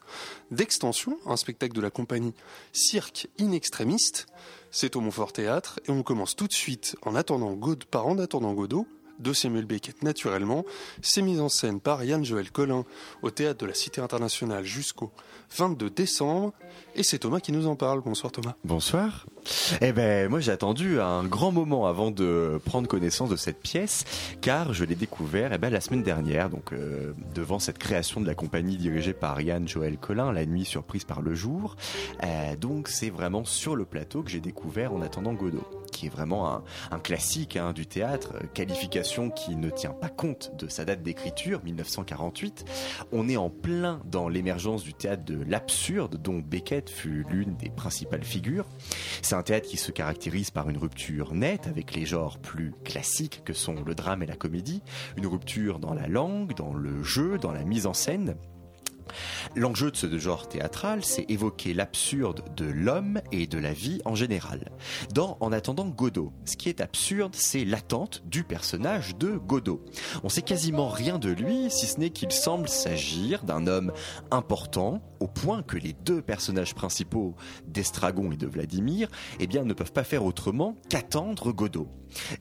d'Extension, un spectacle de la compagnie Cirque In Extremis, c'est au Montfort Théâtre, et on commence tout de suite en attendant par En attendant Godot, de Samuel Beckett naturellement. C'est mis en scène par Yann-Joël Collin au théâtre de la Cité internationale jusqu'au 22 décembre. Et c'est Thomas qui nous en parle. Bonsoir Thomas. Bonsoir. Eh ben, moi j'ai attendu un grand moment avant de prendre connaissance de cette pièce, car je l'ai découvert eh ben, la semaine dernière, donc euh, devant cette création de la compagnie dirigée par Yann Joël Collin, La nuit surprise par le jour. Euh, donc c'est vraiment sur le plateau que j'ai découvert en attendant Godot qui est vraiment un, un classique hein, du théâtre, qualification qui ne tient pas compte de sa date d'écriture, 1948. On est en plein dans l'émergence du théâtre de l'absurde, dont Beckett fut l'une des principales figures. C'est un théâtre qui se caractérise par une rupture nette avec les genres plus classiques que sont le drame et la comédie, une rupture dans la langue, dans le jeu, dans la mise en scène. L'enjeu de ce genre théâtral, c'est évoquer l'absurde de l'homme et de la vie en général. Dans En attendant Godot, ce qui est absurde, c'est l'attente du personnage de Godot. On sait quasiment rien de lui, si ce n'est qu'il semble s'agir d'un homme important, au point que les deux personnages principaux d'Estragon et de Vladimir, eh bien, ne peuvent pas faire autrement qu'attendre Godot.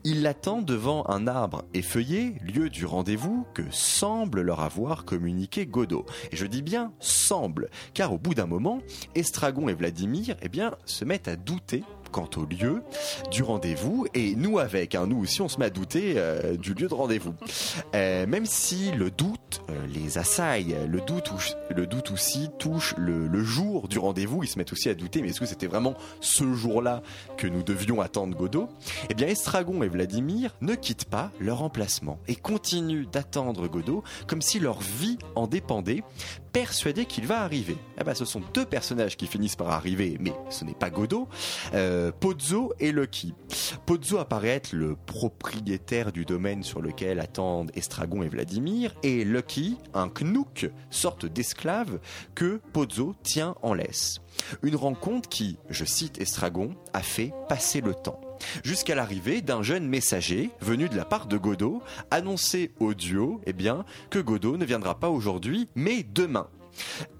Il l'attend devant un arbre effeuillé, lieu du rendez-vous que semble leur avoir communiqué Godot. Dis bien semble, car au bout d'un moment, Estragon et Vladimir, eh bien, se mettent à douter quant au lieu du rendez-vous. Et nous avec, hein, nous aussi on se met à douter euh, du lieu de rendez-vous. Euh, même si le doute euh, les assaille, le doute, le doute aussi touche le, le jour du rendez-vous, ils se mettent aussi à douter. Mais est-ce que c'était vraiment ce jour-là que nous devions attendre Godot? Eh bien Estragon et Vladimir ne quittent pas leur emplacement et continuent d'attendre Godot comme si leur vie en dépendait, persuadés qu'il va arriver. Eh ben, ce sont deux personnages qui finissent par arriver, mais ce n'est pas Godot. Euh, Pozzo et Lucky. Pozzo apparaît être le propriétaire du domaine sur lequel attendent Estragon et Vladimir, et Lucky, un knouk, sorte d'esclave que Pozzo tient en laisse. Une rencontre qui, je cite Estragon, a fait passer le temps jusqu'à l'arrivée d'un jeune messager venu de la part de Godot annoncer au duo eh bien, que Godot ne viendra pas aujourd'hui mais demain.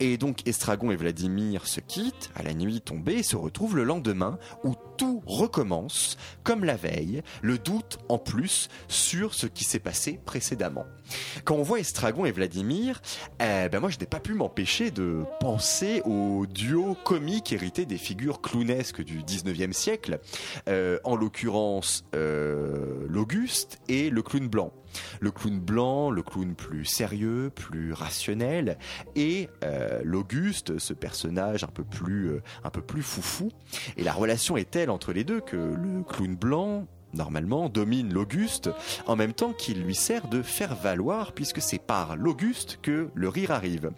Et donc Estragon et Vladimir se quittent à la nuit tombée et se retrouvent le lendemain où tout recommence comme la veille, le doute en plus sur ce qui s'est passé précédemment. Quand on voit Estragon et Vladimir, eh ben moi je n'ai pas pu m'empêcher de penser au duo comique hérité des figures clownesques du 19e siècle, euh, en l'occurrence euh, l'Auguste et le clown blanc. Le clown blanc, le clown plus sérieux, plus rationnel, et euh, l'Auguste, ce personnage un peu plus, euh, un peu plus foufou. Et la relation est telle entre les deux que le clown blanc normalement, domine l'Auguste, en même temps qu'il lui sert de faire valoir, puisque c'est par l'Auguste que le rire arrive.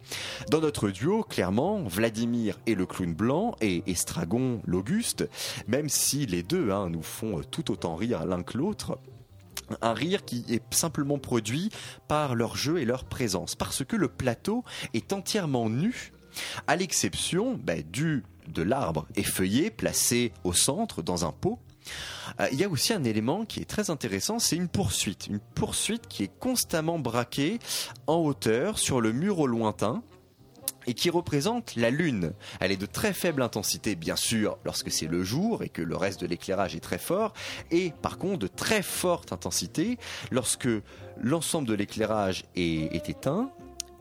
Dans notre duo, clairement, Vladimir est le clown blanc et Estragon l'Auguste, même si les deux hein, nous font tout autant rire l'un que l'autre, un rire qui est simplement produit par leur jeu et leur présence, parce que le plateau est entièrement nu, à l'exception bah, du de l'arbre effeuillé placé au centre dans un pot. Euh, il y a aussi un élément qui est très intéressant, c'est une poursuite. Une poursuite qui est constamment braquée en hauteur sur le mur au lointain et qui représente la lune. Elle est de très faible intensité, bien sûr, lorsque c'est le jour et que le reste de l'éclairage est très fort, et par contre de très forte intensité lorsque l'ensemble de l'éclairage est, éteint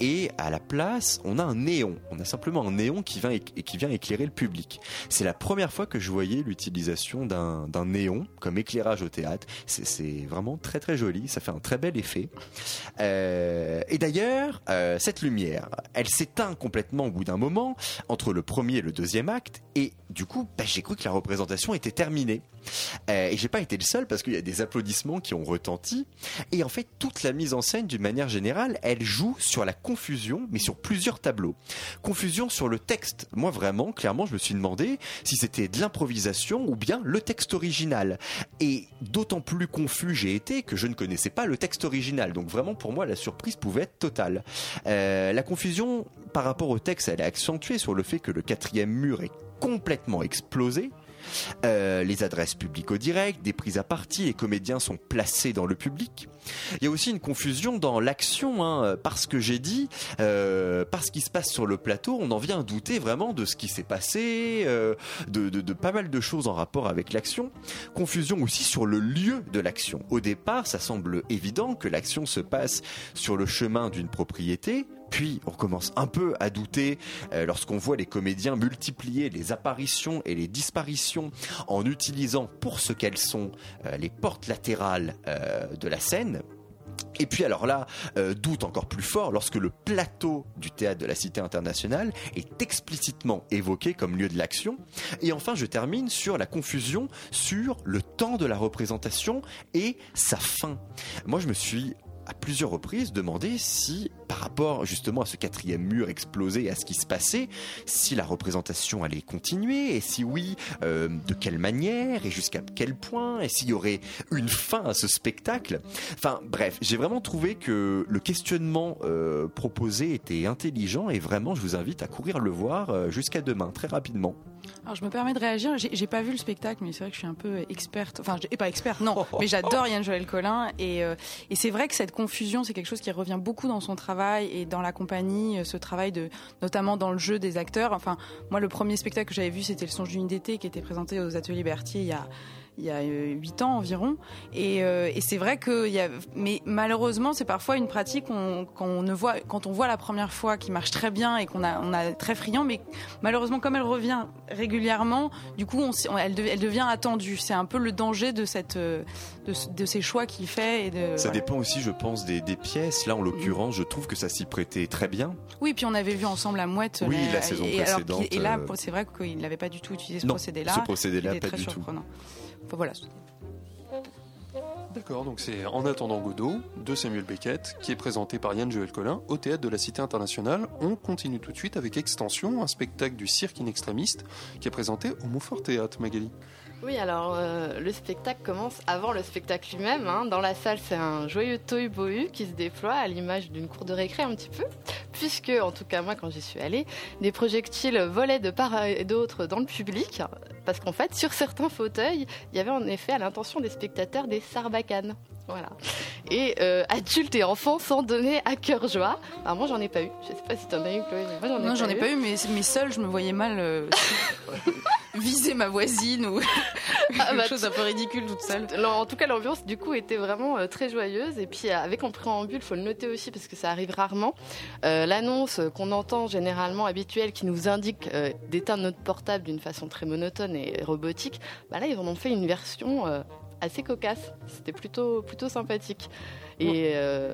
et à la place, on a un néon. On a simplement un néon qui vient, éclairer le public. C'est la première fois que je voyais l'utilisation d'un néon comme éclairage au théâtre. C'est vraiment très très joli, ça fait un très bel effet. Euh, et d'ailleurs, euh, cette lumière, elle s'éteint complètement au bout d'un moment entre le premier et le deuxième acte, et du coup, bah, j'ai cru que la représentation était terminée. Euh, et j'ai pas été le seul parce qu'il y a des applaudissements qui ont retenti. Et en fait, toute la mise en scène, d'une manière générale, elle joue sur la confusion, mais sur plusieurs tableaux. Confusion sur le texte. Moi, vraiment, clairement, je me suis demandé si c'était de l'improvisation ou bien le texte original. Et d'autant plus confus j'ai été que je ne connaissais pas le texte original. Donc vraiment, pour moi, la surprise pouvait être totale. Euh, la confusion par rapport au texte, elle est accentuée sur le fait que le quatrième mur est complètement explosé. Euh, les adresses publiques au direct, des prises à partie, les comédiens sont placés dans le public. Il y a aussi une confusion dans l'action, hein, parce que j'ai dit, euh, parce qu'il se passe sur le plateau, on en vient à douter vraiment de ce qui s'est passé, euh, de, pas mal de choses en rapport avec l'action. Confusion aussi sur le lieu de l'action. Au départ, ça semble évident que l'action se passe sur le chemin d'une propriété, puis on commence un peu à douter euh, lorsqu'on voit les comédiens multiplier les apparitions et les disparitions en utilisant pour ce qu'elles sont euh, les portes latérales euh, de la scène. Et puis alors là, doute encore plus fort lorsque le plateau du théâtre de la Cité internationale est explicitement évoqué comme lieu de l'action. Et enfin, je termine sur la confusion sur le temps de la représentation et sa fin. Moi, je me suis à plusieurs reprises demandé si, par rapport justement à ce quatrième mur explosé et à ce qui se passait, si la représentation allait continuer, et si oui, euh, de quelle manière, et jusqu'à quel point, et s'il y aurait une fin à ce spectacle. Enfin bref, j'ai vraiment trouvé que le questionnement euh, proposé était intelligent, et vraiment je vous invite à courir le voir euh, jusqu'à demain, très rapidement. Alors je me permets de réagir. J'ai pas vu le spectacle, mais c'est vrai que je suis un peu experte. Enfin, et pas experte, non. Mais j'adore Yann Joël Collin et, euh, et c'est vrai que cette confusion, c'est quelque chose qui revient beaucoup dans son travail et dans la compagnie, euh, ce travail de, notamment dans le jeu des acteurs. Enfin, moi, le premier spectacle que j'avais vu, c'était Le Songe d'une d'été, qui était présenté aux Ateliers Berthier il y a il y a huit ans environ. Et, euh, et c'est vrai que, y a, mais malheureusement, c'est parfois une pratique qu'on, qu'on ne voit, quand on voit la première fois qui marche très bien et qu'on a, on a très friand, mais malheureusement, comme elle revient régulièrement, du coup, on, elle, elle, devient attendue. C'est un peu le danger de cette, de, de ces choix qu'il fait. Et de, ça voilà. dépend aussi, je pense, des, des pièces. Là, en l'occurrence, je trouve que ça s'y prêtait très bien. Oui, puis on avait vu ensemble la mouette. Oui, la, la saison et, précédente. Alors, et là, c'est vrai qu'il n'avait pas du tout utilisé ce non, procédé-là. Ce procédé-là, pas très du surprenant. tout. Enfin, voilà. D'accord, donc c'est En attendant Godot de Samuel Beckett qui est présenté par Yann Joël Collin au théâtre de la Cité internationale. On continue tout de suite avec Extension, un spectacle du cirque inextrémiste qui est présenté au Montfort Théâtre, Magali. Oui, alors euh, le spectacle commence avant le spectacle lui-même. Hein. Dans la salle, c'est un joyeux tohu-bohu qui se déploie à l'image d'une cour de récré un petit peu, puisque, en tout cas moi quand j'y suis allée, des projectiles volaient de part et d'autre dans le public, parce qu'en fait, sur certains fauteuils, il y avait en effet à l'intention des spectateurs des sarbacanes. Voilà. Et euh, adultes et enfants s'en donnaient à cœur joie. Alors moi, j'en ai pas eu. Je sais pas si t'en as eu, Chloé. Mais moi, j'en ai non, j'en ai pas eu, mais, mais seule, je me voyais mal euh, viser ma voisine ou Ah, quelque bah, chose un peu ridicule toute seule. En tout cas, l'ambiance du coup était vraiment euh, très joyeuse. Et puis, avec en préambule, faut le noter aussi parce que ça arrive rarement. L'annonce qu'on entend généralement habituelle qui nous indique d'éteindre notre portable d'une façon très monotone et robotique, bah là, ils en ont fait une version assez cocasse. C'était plutôt, plutôt sympathique. Et euh,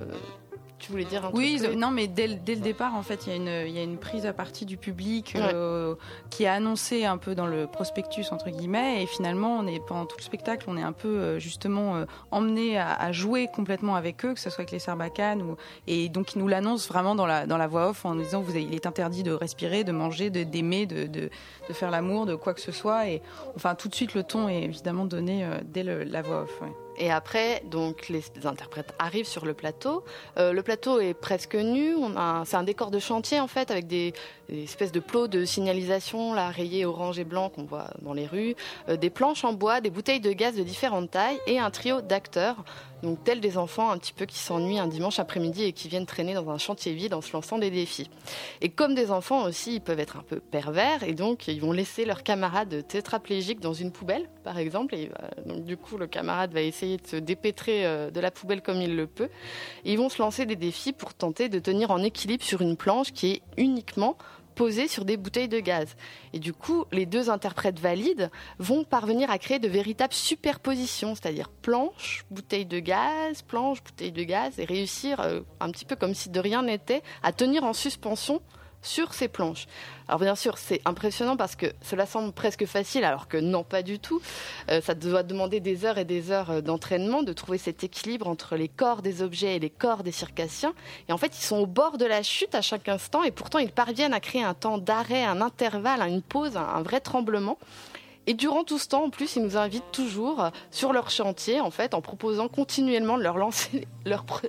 tu voulais dire un Oui, truc Chloé non, mais dès, le- dès le départ, en fait, il y, a une- il y a une prise à partie du public euh, qui est annoncée un peu dans le prospectus, entre guillemets, et finalement, on est, pendant tout le spectacle, on est un peu euh, justement euh, emmené à, à jouer complètement avec eux, que ce soit avec les Sarbacanes, ou, et donc ils nous l'annoncent vraiment dans la, dans la voix off en nous disant vous avez- il est interdit de respirer, de manger, de- d'aimer, de, de, de faire l'amour, de quoi que ce soit, et enfin tout de suite le ton est évidemment donné euh, dès le- la voix off. ouais. Et après, donc les interprètes arrivent sur le plateau. Euh, le plateau est presque nu. C'est un décor de chantier en fait, avec des, espèces de plots de signalisation rayés orange et blanc qu'on voit dans les rues, euh, des planches en bois, des bouteilles de gaz de différentes tailles et un trio d'acteurs. Donc tels des enfants un petit peu qui s'ennuient un dimanche après-midi et qui viennent traîner dans un chantier vide en se lançant des défis. Et comme des enfants aussi, ils peuvent être un peu pervers et donc ils vont laisser leur camarade tétraplégique dans une poubelle, par exemple. Et euh, du coup, le camarade va essayer de se dépêtrer euh, de la poubelle comme il le peut. Et ils vont se lancer des défis pour tenter de tenir en équilibre sur une planche qui est uniquement posée sur des bouteilles de gaz. Et du coup, les deux interprètes valides vont parvenir à créer de véritables superpositions, c'est-à-dire planche, bouteille de gaz, planche, bouteille de gaz, et réussir, euh, un petit peu comme si de rien n'était, à tenir en suspension sur ces planches. Alors bien sûr, c'est impressionnant parce que cela semble presque facile, alors que non, pas du tout. Euh, ça doit demander des heures et des heures euh, d'entraînement, de trouver cet équilibre entre les corps des objets et les corps des circassiens. Et en fait, ils sont au bord de la chute à chaque instant, et pourtant ils parviennent à créer un temps d'arrêt, un intervalle, une pause, un vrai tremblement. Et durant tout ce temps, en plus, ils nous invitent toujours euh, sur leur chantier, en fait, en proposant continuellement de leur lancer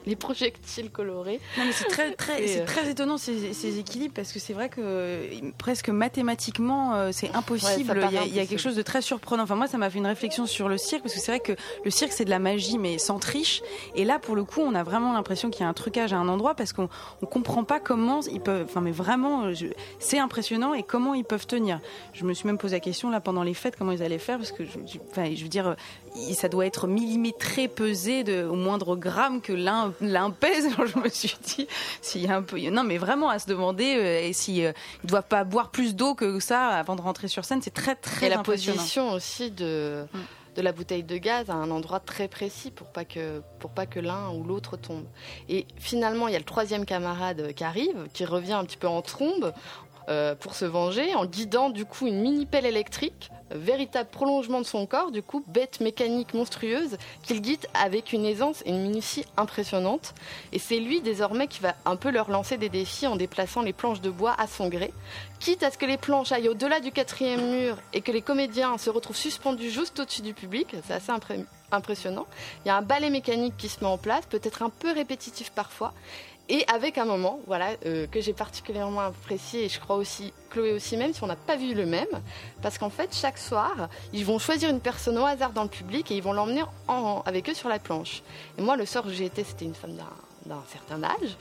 les projectiles colorés. c'est très, très, euh, très étonnant ces, équilibres parce que c'est vrai que euh, presque mathématiquement, c'est impossible. il, y a, quelque chose de très surprenant. Enfin, moi, ça m'a fait une réflexion sur le cirque parce que c'est vrai que le cirque, c'est de la magie, mais sans triche. Et là, pour le coup, on a vraiment l'impression qu'il y a un trucage à un endroit parce qu'on ne comprend pas comment ils peuvent. Enfin, mais vraiment, c'est impressionnant et comment ils peuvent tenir. Je me suis même posé la question là pendant les fêtes comment ils allaient faire parce que je, enfin, je veux dire, ça doit être millimétré, pesé de, au moindre gramme que l'un l'un pèse. je me suis dit, s'il y a un peu, non, mais vraiment à se demander euh, et si euh, ils doivent pas boire plus d'eau que ça avant de rentrer sur scène, c'est très très et la position aussi de mm. de la bouteille de gaz à un endroit très précis pour pas que pour pas que l'un ou l'autre tombe. Et finalement, il y a le troisième camarade qui arrive, qui revient un petit peu en trombe euh, pour se venger en guidant du coup une mini pelle électrique véritable prolongement de son corps, du coup, bête mécanique monstrueuse, qu'il guide avec une aisance et une minutie impressionnante. Et c'est lui désormais qui va un peu leur lancer des défis en déplaçant les planches de bois à son gré, quitte à ce que les planches aillent au-delà du quatrième mur et que les comédiens se retrouvent suspendus juste au-dessus du public. C'est assez impressionnant. Il y a un ballet mécanique qui se met en place, peut-être un peu répétitif parfois, et avec un moment, voilà, euh, que j'ai particulièrement apprécié, et je crois aussi Chloé aussi, même si on n'a pas vu le même, parce qu'en fait, chaque soir, ils vont choisir une personne au hasard dans le public et ils vont l'emmener avec eux sur la planche. Et moi, le soir où j'ai été, c'était une femme d'un certain âge,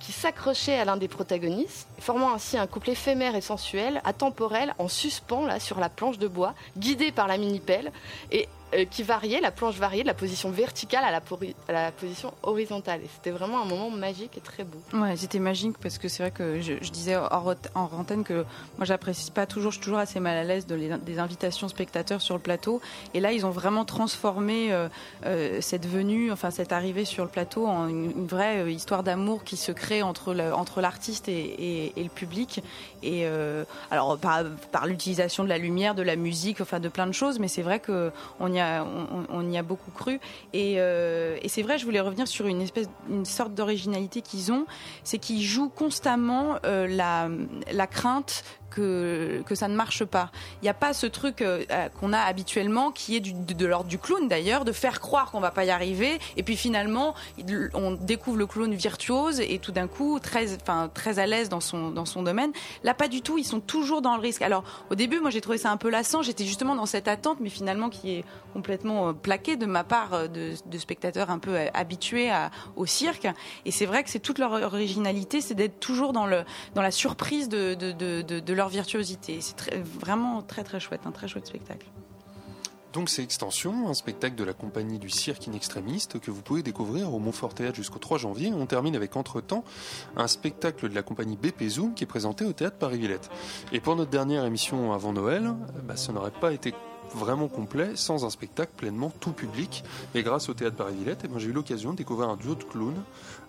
qui s'accrochait à l'un des protagonistes, formant ainsi un couple éphémère et sensuel, atemporel, en suspens là sur la planche de bois, guidé par la mini-pelle. Et euh, qui variait, la planche variait de la position verticale à la, position horizontale. Et c'était vraiment un moment magique et très beau. Ouais, c'était magique parce que c'est vrai que je, disais hors, en antenne que moi j'apprécie pas toujours, je suis toujours assez mal à l'aise de des invitations spectateurs sur le plateau. Et là, ils ont vraiment transformé euh, euh, cette venue, enfin cette arrivée sur le plateau en une, vraie histoire d'amour qui se crée entre entre l'artiste et, et, le public. Et alors par, par l'utilisation de la lumière, de la musique, enfin de plein de choses, mais c'est vrai que on y a on, y a beaucoup cru. Euh, et, c'est vrai, je voulais revenir sur une espèce, une sorte d'originalité qu'ils ont, c'est qu'ils jouent constamment euh, la, la crainte que, que ça ne marche pas. Il n'y a pas ce truc euh, euh, qu'on a habituellement qui est de, l'ordre du clown d'ailleurs, de faire croire qu'on va pas y arriver et puis finalement on découvre le clown virtuose et tout d'un coup très, enfin, très à l'aise dans son, dans son domaine. Là pas du tout, ils sont toujours dans le risque. Alors au début moi j'ai trouvé ça un peu lassant, j'étais justement dans cette attente mais finalement qui est complètement euh, plaquée de ma part de, de spectateurs un peu habitués à, au cirque et c'est vrai que c'est toute leur originalité, c'est d'être toujours dans, le, dans la surprise de, de, de, de leur virtuosité. C'est vraiment très très chouette, un très chouette spectacle. Donc c'est Extension, un spectacle de la compagnie du cirque inextrémiste que vous pouvez découvrir au Montfort Théâtre jusqu'au 3 janvier. On termine avec Entre-temps, un spectacle de la compagnie BP Zoom qui est présenté au Théâtre Paris-Villette. Et pour notre dernière émission avant Noël, bah, ça n'aurait pas été vraiment complet sans un spectacle pleinement tout public. Et grâce au Théâtre Paris-Villette, eh ben, j'ai eu l'occasion de découvrir un duo de clowns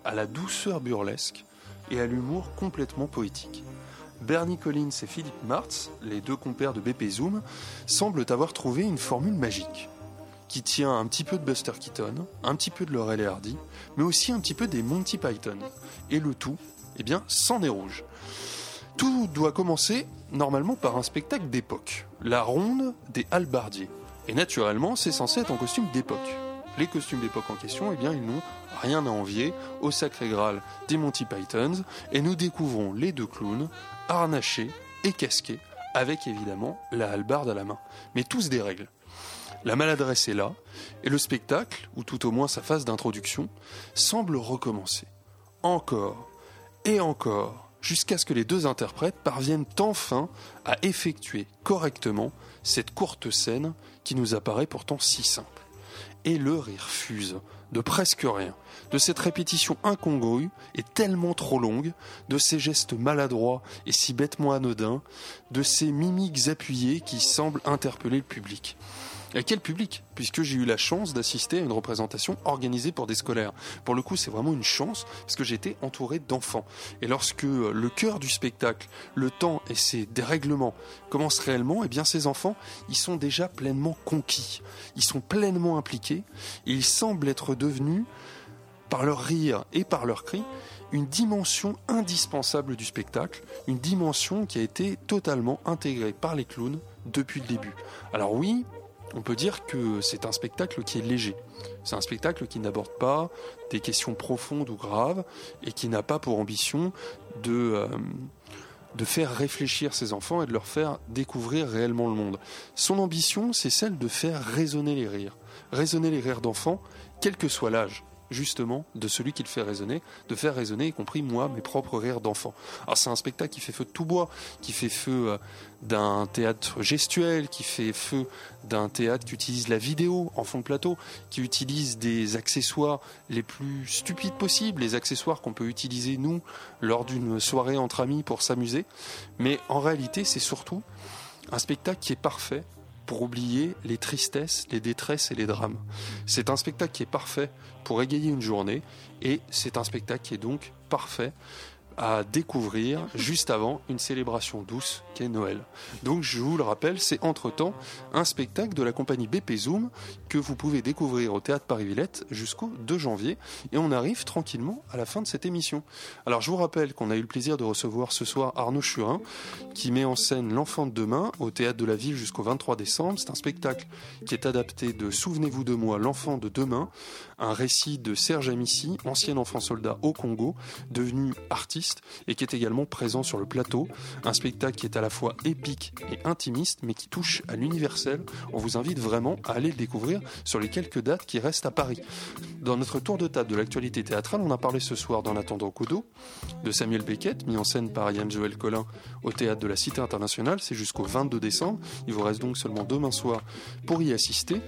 à la douceur burlesque et à l'humour complètement poétique. Bernie Collins et Philippe Martz, les deux compères de BP Zoom, semblent avoir trouvé une formule magique qui tient un petit peu de Buster Keaton, un petit peu de Laurel et Hardy, mais aussi un petit peu des Monty Python. Et le tout, eh bien, sans nez rouge. Tout doit commencer normalement par un spectacle d'époque, la ronde des halbardiers. Et naturellement, c'est censé être en costume d'époque. Les costumes d'époque en question, eh bien, ils n'ont rien à envier au sacré Graal des Monty Pythons, et nous découvrons les deux clowns harnachés et casqués, avec évidemment la hallebarde à la main, mais tous des règles. La maladresse est là, et le spectacle, ou tout au moins sa phase d'introduction, semble recommencer. Encore et encore, jusqu'à ce que les deux interprètes parviennent enfin à effectuer correctement cette courte scène qui nous apparaît pourtant si simple. Et le rire fuse, de presque rien, de cette répétition incongrue et tellement trop longue, de ces gestes maladroits et si bêtement anodins, de ces mimiques appuyées qui semblent interpeller le public. Et quel public Puisque j'ai eu la chance d'assister à une représentation organisée pour des scolaires. Pour le coup, c'est vraiment une chance parce que j'étais entouré d'enfants. Et lorsque le cœur du spectacle, le temps et ses dérèglements commencent réellement, eh bien ces enfants, ils sont déjà pleinement conquis. Ils sont pleinement impliqués ils semblent être devenus, par leur rire et par leurs cris, une dimension indispensable du spectacle, une dimension qui a été totalement intégrée par les clowns depuis le début. Alors oui, on peut dire que c'est un spectacle qui est léger. C'est un spectacle qui n'aborde pas des questions profondes ou graves et qui n'a pas pour ambition de, euh, de faire réfléchir ses enfants et de leur faire découvrir réellement le monde. Son ambition, c'est celle de faire résonner les rires. Résonner les rires d'enfants, quel que soit l'âge justement de celui qui le fait résonner, de faire résonner, y compris moi, mes propres rires d'enfant. Alors c'est un spectacle qui fait feu de tout bois, qui fait feu euh, d'un théâtre gestuel, qui fait feu d'un théâtre qui utilise la vidéo en fond de plateau, qui utilise des accessoires les plus stupides possibles, les accessoires qu'on peut utiliser nous lors d'une soirée entre amis pour s'amuser. Mais en réalité, c'est surtout un spectacle qui est parfait pour oublier les tristesses, les détresses et les drames. C'est un spectacle qui est parfait pour égayer une journée et c'est un spectacle qui est donc parfait à découvrir juste avant une célébration douce qu'est Noël. Donc je vous le rappelle, c'est entre-temps un spectacle de la compagnie BP Zoom que vous pouvez découvrir au Théâtre Paris-Villette jusqu'au 2 janvier et on arrive tranquillement à la fin de cette émission. Alors je vous rappelle qu'on a eu le plaisir de recevoir ce soir Arnaud Churin qui met en scène L'enfant de demain au Théâtre de la Ville jusqu'au 23 décembre. C'est un spectacle qui est adapté de Souvenez-vous de moi, l'enfant de demain, un récit de Serge Amici, ancien enfant soldat au Congo, devenu artiste et qui est également présent sur le plateau. Un spectacle qui est à la fois épique et intimiste, mais qui touche à l'universel. On vous invite vraiment à aller le découvrir sur les quelques dates qui restent à Paris. Dans notre tour de table de l'actualité théâtrale, on a parlé ce soir dans l'attendant Codo de Samuel Beckett, mis en scène par Yann Joël Collin au théâtre de la Cité internationale. C'est jusqu'au 22 décembre. Il vous reste donc seulement demain soir pour y assister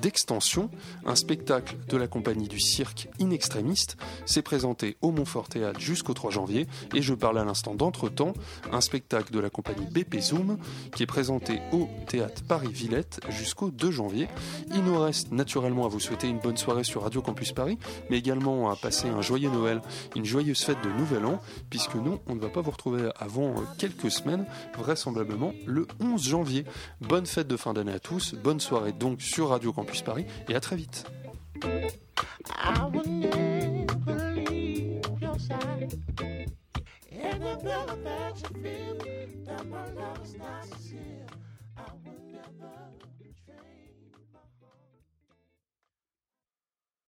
d'extension, un spectacle de la compagnie du cirque Inextrémiste s'est présenté au Montfort Théâtre jusqu'au 3 janvier et je parle à l'instant d'entretemps, un spectacle de la compagnie BP Zoom qui est présenté au Théâtre Paris-Villette jusqu'au 2 janvier. Il nous reste naturellement à vous souhaiter une bonne soirée sur Radio Campus Paris, mais également à passer un joyeux Noël, une joyeuse fête de Nouvel An, puisque nous, on ne va pas vous retrouver avant quelques semaines, vraisemblablement le 11 janvier. Bonne fête de fin d'année à tous, bonne soirée donc sur Radio Campus Campus Paris et à très vite.